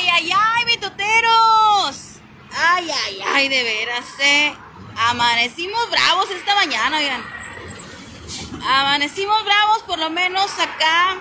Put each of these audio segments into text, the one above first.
Ay, ay, ay, mitoteros. Ay, ay, ay, de veras, eh. Amanecimos bravos esta mañana, oigan. Amanecimos bravos, por lo menos acá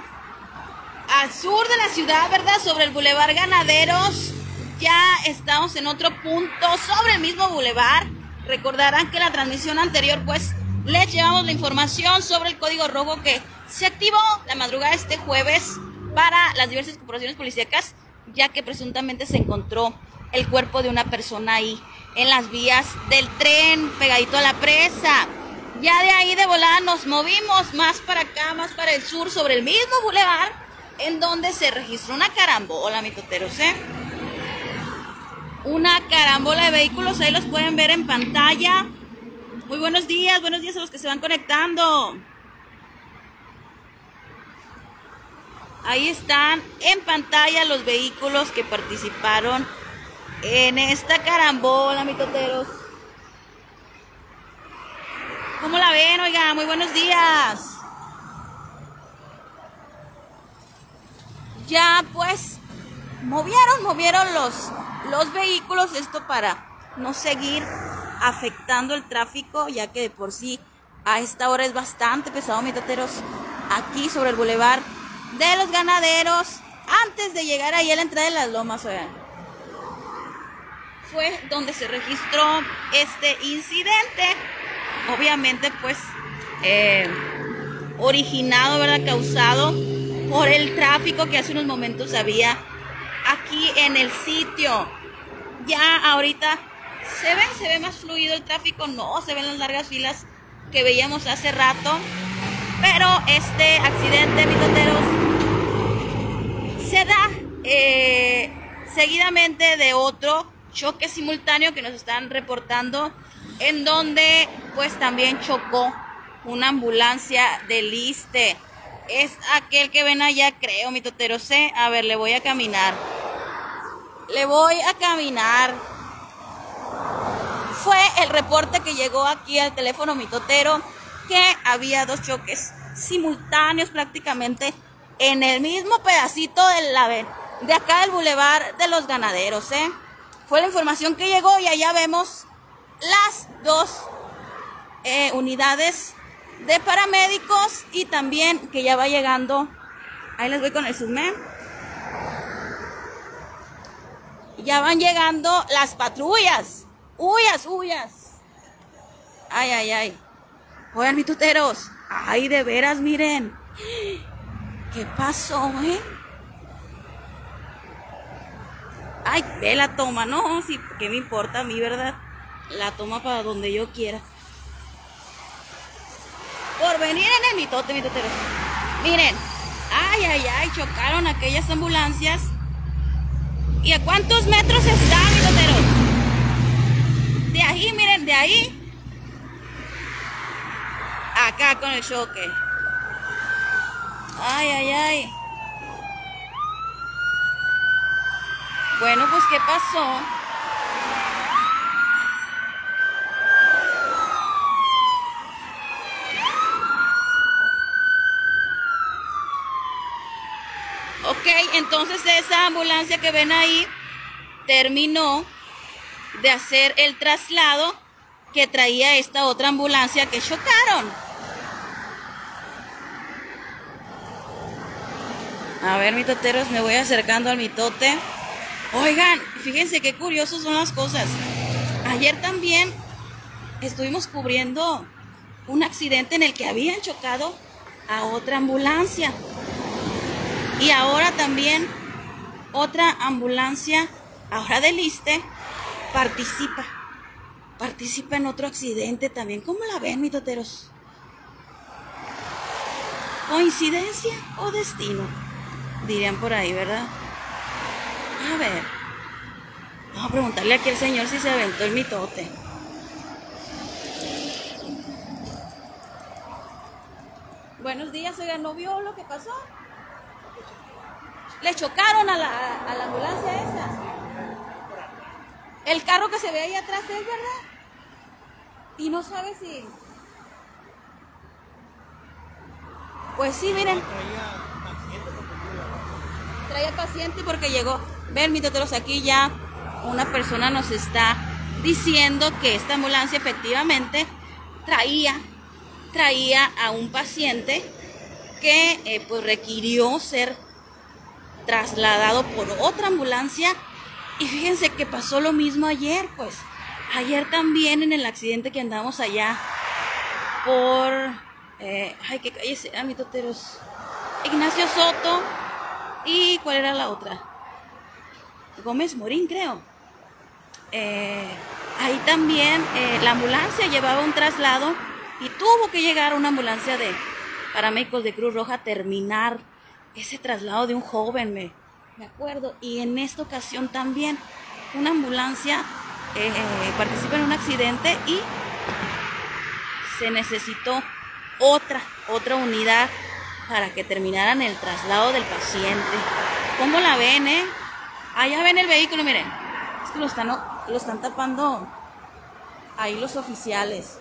al sur de la ciudad, ¿verdad? Sobre el Boulevard Ganaderos. Ya estamos en otro punto sobre el mismo boulevard. Recordarán que la transmisión anterior, pues, les llevamos la información sobre el código rojo que se activó la madrugada este jueves para las diversas corporaciones policíacas, ya que presuntamente se encontró el cuerpo de una persona ahí en las vías del tren, pegadito a la presa. Ya de ahí de volada nos movimos más para acá, más para el sur, sobre el mismo bulevar, en donde se registró una carambola, mitoteros, ¿eh? Una carambola de vehículos, ahí los pueden ver en pantalla. Muy buenos días, buenos días a los que se van conectando. Ahí están en pantalla los vehículos que participaron en esta carambola, mitoteros. ¿Cómo la ven? Oiga, muy buenos días. Ya pues movieron, movieron los, los vehículos, esto para no seguir afectando el tráfico, ya que de por sí a esta hora es bastante pesado, mitoteros, aquí sobre el bulevar de los ganaderos, antes de llegar ahí a la entrada de las lomas, oigan. Fue donde se registró este incidente obviamente pues eh, originado, ¿verdad? Causado por el tráfico que hace unos momentos había aquí en el sitio. Ya ahorita se ve, se ve más fluido el tráfico, no, se ven las largas filas que veíamos hace rato. Pero este accidente, mitoteros, se da eh, seguidamente de otro choque simultáneo que nos están reportando en donde pues también chocó una ambulancia del Liste. Es aquel que ven allá, creo, mi totero C. A ver, le voy a caminar. Le voy a caminar. Fue el reporte que llegó aquí al teléfono mi totero que había dos choques simultáneos prácticamente en el mismo pedacito de la de acá del bulevar de los ganaderos, ¿eh? Fue la información que llegó y allá vemos las dos eh, unidades de paramédicos y también que ya va llegando, ahí les voy con el zoom, ya van llegando las patrullas, huyas, huyas. Ay, ay, ay. Oigan, mis tuteros, ay, de veras, miren. ¿Qué pasó, eh? Ay, ve la toma, no, sí, ¿qué me importa a mí, verdad? la toma para donde yo quiera. Por venir en el mitote, mitote. Miren, ay, ay, ay, chocaron aquellas ambulancias. ¿Y a cuántos metros está, mitotero? De ahí, miren, de ahí. Acá con el choque. Ay, ay, ay. Bueno, pues, ¿qué pasó? Ok, entonces esa ambulancia que ven ahí terminó de hacer el traslado que traía esta otra ambulancia que chocaron. A ver, mitoteros, me voy acercando al mitote. Oigan, fíjense qué curiosos son las cosas. Ayer también estuvimos cubriendo un accidente en el que habían chocado a otra ambulancia. Y ahora también otra ambulancia, ahora del ISTE, participa. Participa en otro accidente también. ¿Cómo la ven, mitoteros? ¿Coincidencia o destino? Dirían por ahí, ¿verdad? A ver. Vamos a preguntarle aquí al señor si se aventó el mitote. Buenos días, oiga, ¿no vio lo que pasó? Le chocaron a la, a la ambulancia esa. El carro que se ve ahí atrás es, ¿verdad? Y no sabe si... Pues sí, miren. Traía paciente porque llegó. Ven, mitoteros, aquí ya una persona nos está diciendo que esta ambulancia efectivamente traía, traía a un paciente que eh, pues requirió ser trasladado por otra ambulancia y fíjense que pasó lo mismo ayer, pues ayer también en el accidente que andamos allá por, eh, ay, qué calle será, mitoteros, Ignacio Soto y cuál era la otra, Gómez Morín creo. Eh, ahí también eh, la ambulancia llevaba un traslado y tuvo que llegar una ambulancia de paramédicos de Cruz Roja a terminar ese traslado de un joven, me, acuerdo. Y en esta ocasión también una ambulancia eh, participa en un accidente y se necesitó otra, otra unidad para que terminaran el traslado del paciente. ¿Cómo la ven, eh? Allá ven el vehículo, miren. Es que lo están, lo están tapando ahí los oficiales.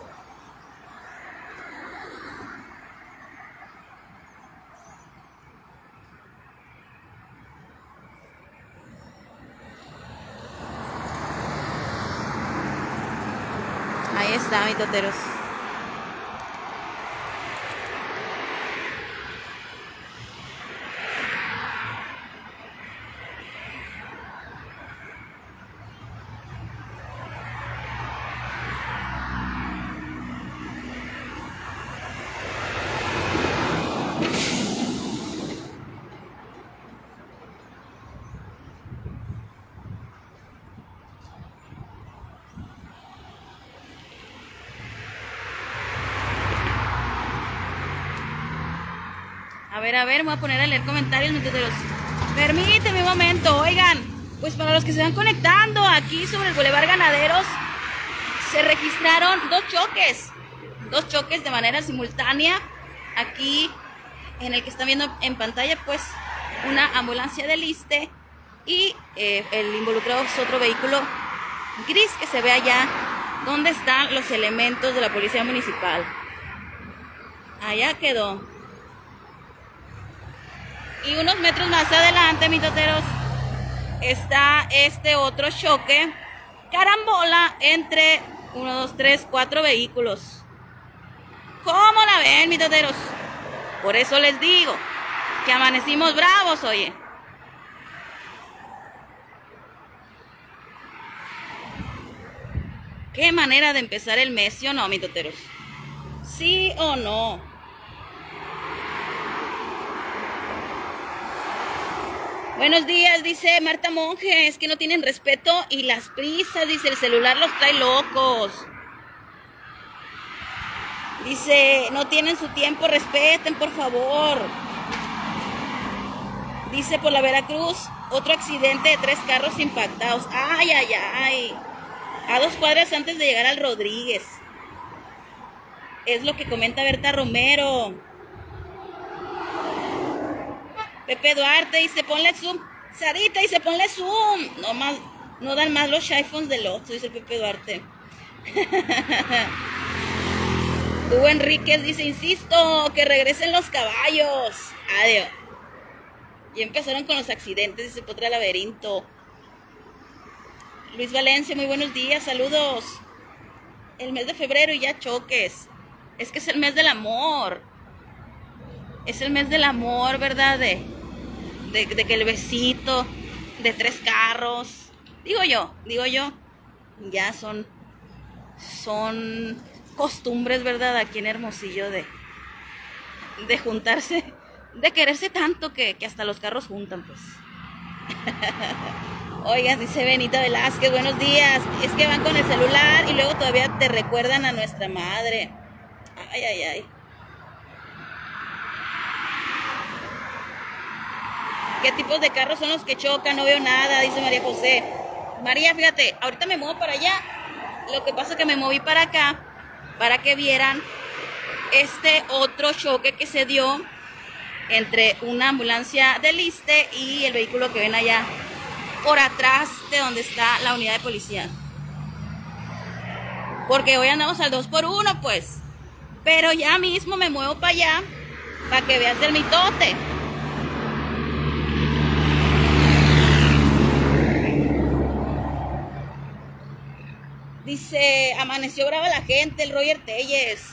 Ahí está, mi toteros. A ver, a ver, me voy a poner a leer comentarios. Permíteme un momento, oigan. Pues para los que se van conectando aquí sobre el Boulevard Ganaderos, se registraron dos choques. Dos choques de manera simultánea. Aquí, en el que están viendo en pantalla, pues una ambulancia del ISTE y eh, el involucrado es otro vehículo gris que se ve allá donde están los elementos de la policía municipal. Allá quedó. Y unos metros más adelante, mis toteros, está este otro choque, carambola entre uno, dos, tres, cuatro vehículos. ¿Cómo la ven, mis toteros? Por eso les digo que amanecimos bravos, oye. ¿Qué manera de empezar el mes, ¿sí o no, mis toteros? ¿Sí o no? Buenos días, dice Marta Monge, es que no tienen respeto y las prisas, dice el celular los trae locos. Dice, no tienen su tiempo, respeten por favor. Dice por la Veracruz, otro accidente de tres carros impactados. Ay, ay, ay. A dos cuadras antes de llegar al Rodríguez. Es lo que comenta Berta Romero. Pepe Duarte dice, ponle zoom. Sarita dice, ponle zoom. No, más, no dan más los iPhones del otro, dice Pepe Duarte. Hugo Enríquez dice, insisto, que regresen los caballos. Adiós. Y empezaron con los accidentes, dice Potra Laberinto. Luis Valencia, muy buenos días, saludos. El mes de febrero y ya choques. Es que es el mes del amor. Es el mes del amor, ¿verdad? De, que el besito, de tres carros. Digo yo, digo yo. Ya son, son costumbres, ¿verdad? Aquí en Hermosillo de, de juntarse, de quererse tanto que, que hasta los carros juntan, pues. Oiga, dice Benita Velázquez, buenos días. Es que van con el celular y luego todavía te recuerdan a nuestra madre. Ay, ay, ay. ¿Qué tipos de carros son los que chocan? No veo nada, dice María José. María, fíjate, ahorita me muevo para allá. Lo que pasa es que me moví para acá para que vieran este otro choque que se dio entre una ambulancia del ISTE y el vehículo que ven allá por atrás de donde está la unidad de policía. Porque hoy andamos al 2 por 1 pues. Pero ya mismo me muevo para allá para que veas el mitote. Dice, amaneció brava la gente, el Roger Telles.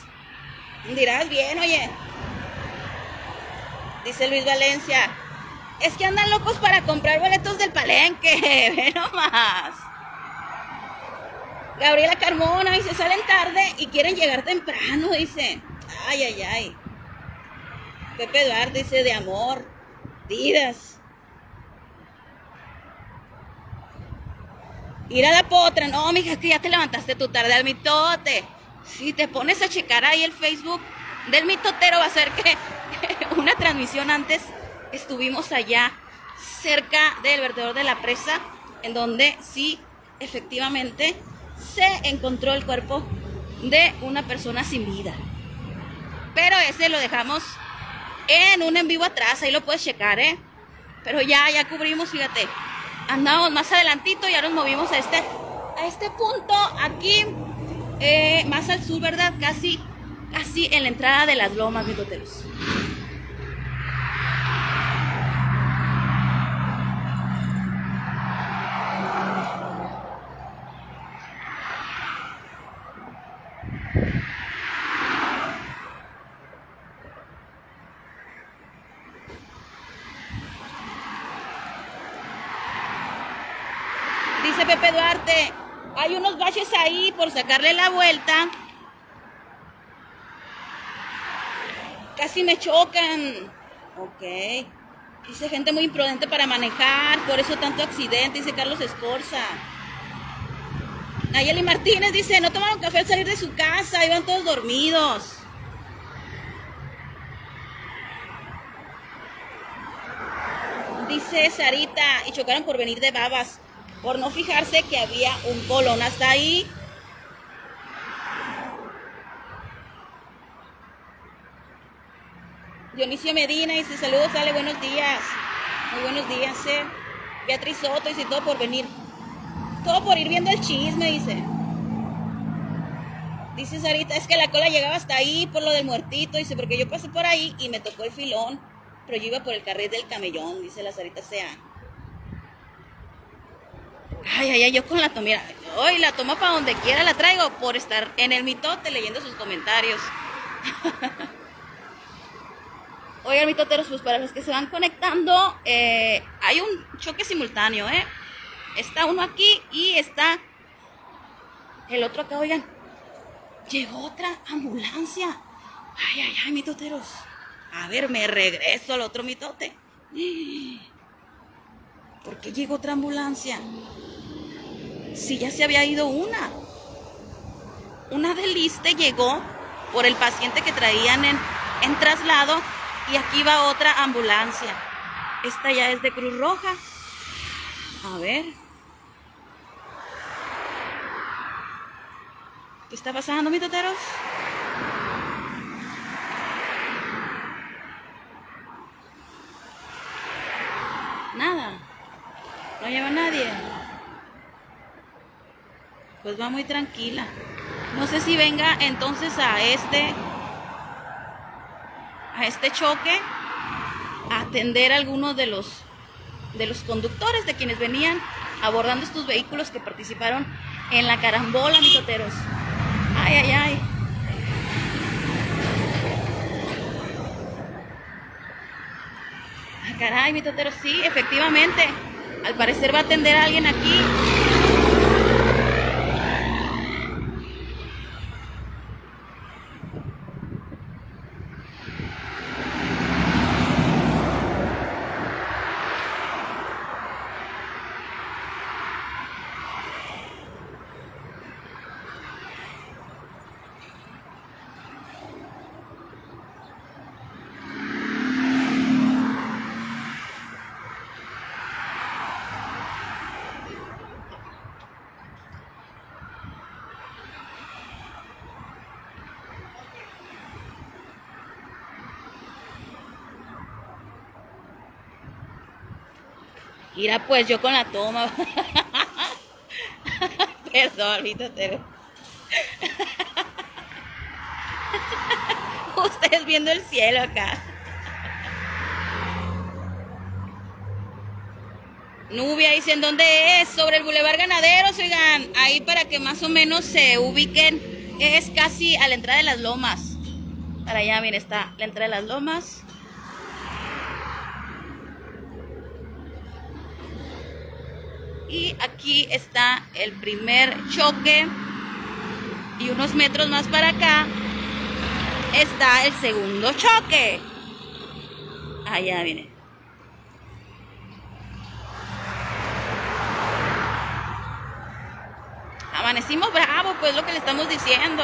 Dirás bien, oye. Dice Luis Valencia, es que andan locos para comprar boletos del palenque, ve nomás. Gabriela Carmona dice, salen tarde y quieren llegar temprano, dice. Ay, ay, ay. Pepe Eduardo dice, de amor, vidas. Ir a la potra, no, mija, que ya te levantaste tu tarde al mitote. Si te pones a checar ahí el Facebook del mitotero, va a ser que una transmisión antes estuvimos allá cerca del vertedor de la presa, en donde sí, efectivamente, se encontró el cuerpo de una persona sin vida. Pero ese lo dejamos en un en vivo atrás, ahí lo puedes checar, ¿eh? Pero ya, ya cubrimos, fíjate. Andamos más adelantito, ya nos movimos a este, a este punto, aquí, eh, más al sur, ¿verdad? Casi, casi en la entrada de las lomas, mitoteros. Dice Pepe Duarte, hay unos baches ahí por sacarle la vuelta. Casi me chocan. Ok. Dice gente muy imprudente para manejar, por eso tanto accidente, dice Carlos Escorza. Nayeli Martínez dice, no tomaron café al salir de su casa, iban todos dormidos. Dice Sarita, y chocaron por venir de babas, por no fijarse que había un colón hasta ahí. Dionisio Medina dice, saludos, sale, buenos días. Muy buenos días, eh. Beatriz Soto dice, todo por venir. Todo por ir viendo el chisme, dice. Dice Sarita, es que la cola llegaba hasta ahí por lo del muertito, dice, porque yo pasé por ahí y me tocó el filón, pero yo iba por el carril del camellón, dice la Sarita Sea. Ay, ay, ay, yo con la toma, mira, hoy la toma para donde quiera la traigo por estar en el mitote leyendo sus comentarios. Oigan, mitoteros, pues para los que se van conectando, eh, hay un choque simultáneo, ¿eh? Está uno aquí y está el otro acá, oigan. Llegó otra ambulancia. Ay, ay, ay, mitoteros. A ver, me regreso al otro mitote. ¿Por qué llegó otra ambulancia? Si ya se había ido una. Una del liste llegó por el paciente que traían en, en traslado y aquí va otra ambulancia. Esta ya es de Cruz Roja. A ver. ¿Qué está pasando, mis toteros? Nada. No lleva nadie. Pues va muy tranquila. No sé si venga entonces a este a este choque a atender a algunos de los de los conductores de quienes venían abordando estos vehículos que participaron en la carambola, mitoteros. Ay, ay, ay. Ah, caray, mitoteros, sí, efectivamente. Al parecer va a atender a alguien aquí. Mira, pues yo con la toma. Perdón, te Ustedes viendo el cielo acá. Nubia dice, ¿en dónde es? Sobre el Boulevard Ganaderos, oigan, ahí para que más o menos se ubiquen, es casi a la entrada de las lomas. Para allá, miren, está la entrada de las lomas. Y aquí está el primer choque. Y unos metros más para acá está el segundo choque. Allá viene. Amanecimos bravo, pues lo que le estamos diciendo.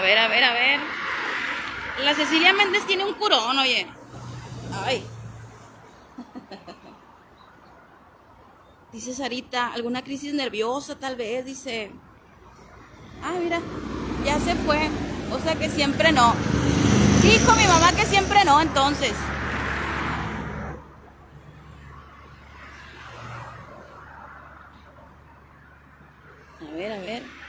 A ver, a ver, a ver. Cecilia Méndez tiene un curón, oye. Ay. Dice Sarita, alguna crisis nerviosa tal vez, dice. Ah, mira, ya se fue. O sea que siempre no. Dijo mi mamá que siempre no, entonces. A ver, a ver.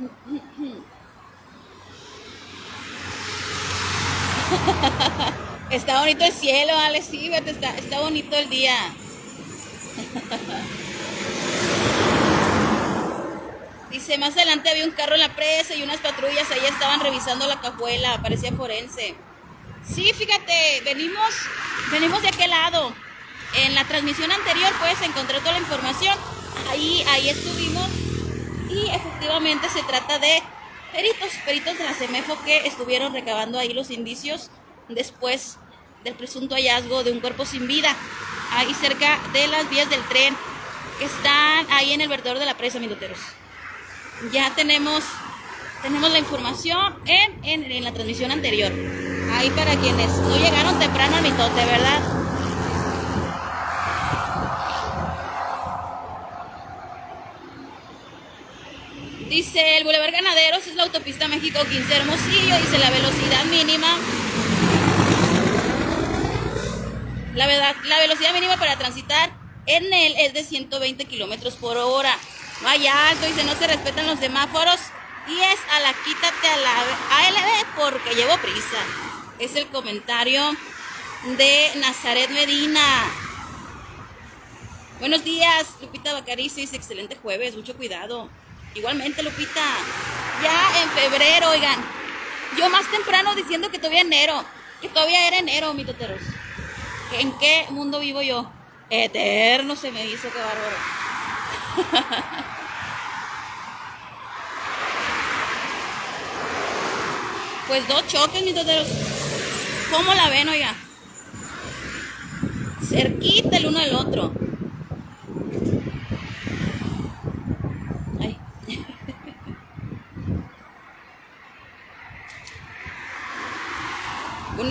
Está bonito el cielo, Alex, sí, está, está bonito el día. Dice, más adelante había un carro en la presa y unas patrullas ahí estaban revisando la cajuela, parecía forense. Sí, fíjate, venimos, venimos de aquel lado. En la transmisión anterior puedes encontrar toda la información. Ahí, ahí estuvimos. Y efectivamente se trata de peritos, peritos de la CEMEFO que estuvieron recabando ahí los indicios después del presunto hallazgo de un cuerpo sin vida, ahí cerca de las vías del tren que están ahí en el vertedor de la presa, minuteros. Ya tenemos, tenemos la información en, en, la transmisión anterior. Ahí para quienes no llegaron temprano al mitote, ¿verdad? Dice, el Boulevard Ganaderos es la autopista México 15 Hermosillo, dice la velocidad mínima La, verdad, la velocidad mínima para transitar en él es de 120 kilómetros por hora. Vaya alto, dice, no se respetan los semáforos. Y es a la quítate a la ALB porque llevo prisa. Es el comentario de Nazaret Medina. Buenos días, Lupita Bacarici. Dice, excelente jueves, mucho cuidado. Igualmente, Lupita. Ya en febrero, oigan. Yo más temprano diciendo que todavía enero. Que todavía era enero, mi toteros. ¿En qué mundo vivo yo? Eterno se me hizo, qué bárbaro. pues dos choques, mis toteros. ¿Cómo la ven, oiga? Cerquita el uno del otro.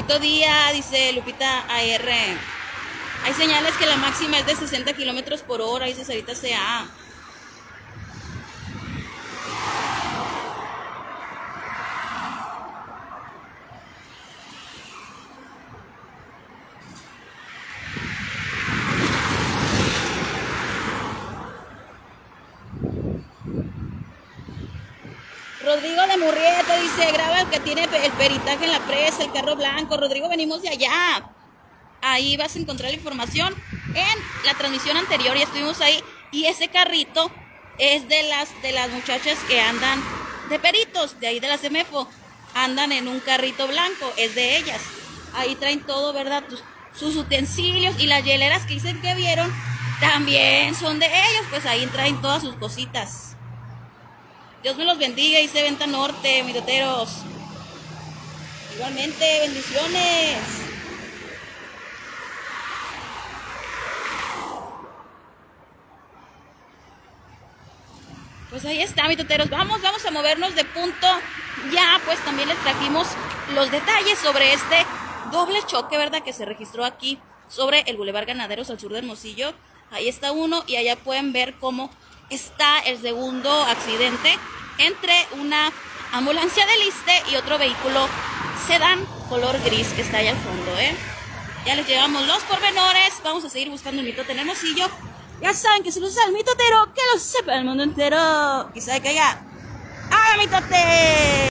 Bonito día, dice Lupita AR. Hay señales que la máxima es de 60 kilómetros por hora, dice Sarita CA. Rodrigo de Murrieta dice, graba el que tiene el peritaje en la presa, el carro blanco. Rodrigo, venimos de allá. Ahí vas a encontrar la información en la transmisión anterior, y estuvimos ahí. Y ese carrito es de las, de las muchachas que andan de peritos, de ahí de la CEMEFO. Andan en un carrito blanco, es de ellas. Ahí traen todo, ¿verdad? sus utensilios y las hieleras que dicen que vieron también son de ellos, pues ahí traen todas sus cositas. Dios me los bendiga y se venta norte, miroteros. Igualmente, bendiciones. Pues ahí está, mitoteros. Vamos, vamos a movernos de punto. Ya, pues también les trajimos los detalles sobre este doble choque, ¿verdad? Que se registró aquí sobre el Boulevard Ganaderos al sur de Hermosillo. Ahí está uno y allá pueden ver cómo está el segundo accidente entre una ambulancia de liste y otro vehículo sedán color gris que está allá al fondo, ¿eh? Ya les llevamos los pormenores. Vamos a seguir buscando un mitote en Hermosillo. Ya saben que se los usa el mitotero, que lo sepa el mundo entero. Sabe que haya. ¡Ah, mitote!